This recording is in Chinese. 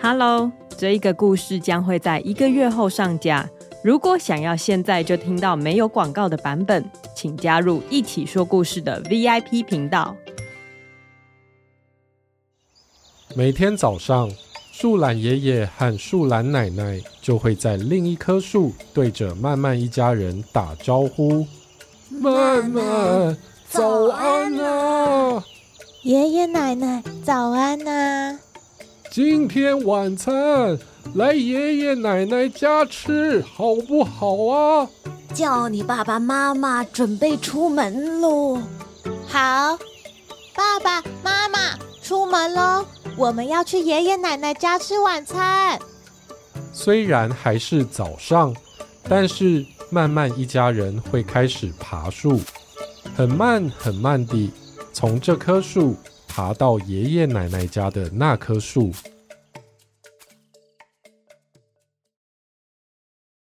Hello，这一个故事将会在一个月后上架。如果想要现在就听到没有广告的版本，请加入一起说故事的 VIP 频道。每天早上，树懒爷爷和树懒奶奶就会在另一棵树对着曼曼一家人打招呼：“曼曼，早安啊！爷爷奶奶，早安啊！”今天晚餐来爷爷奶奶家吃，好不好啊？叫你爸爸妈妈准备出门喽。好，爸爸妈妈出门喽，我们要去爷爷奶奶家吃晚餐。虽然还是早上，但是慢慢一家人会开始爬树，很慢很慢地从这棵树。爬到爷爷奶奶家的那棵树，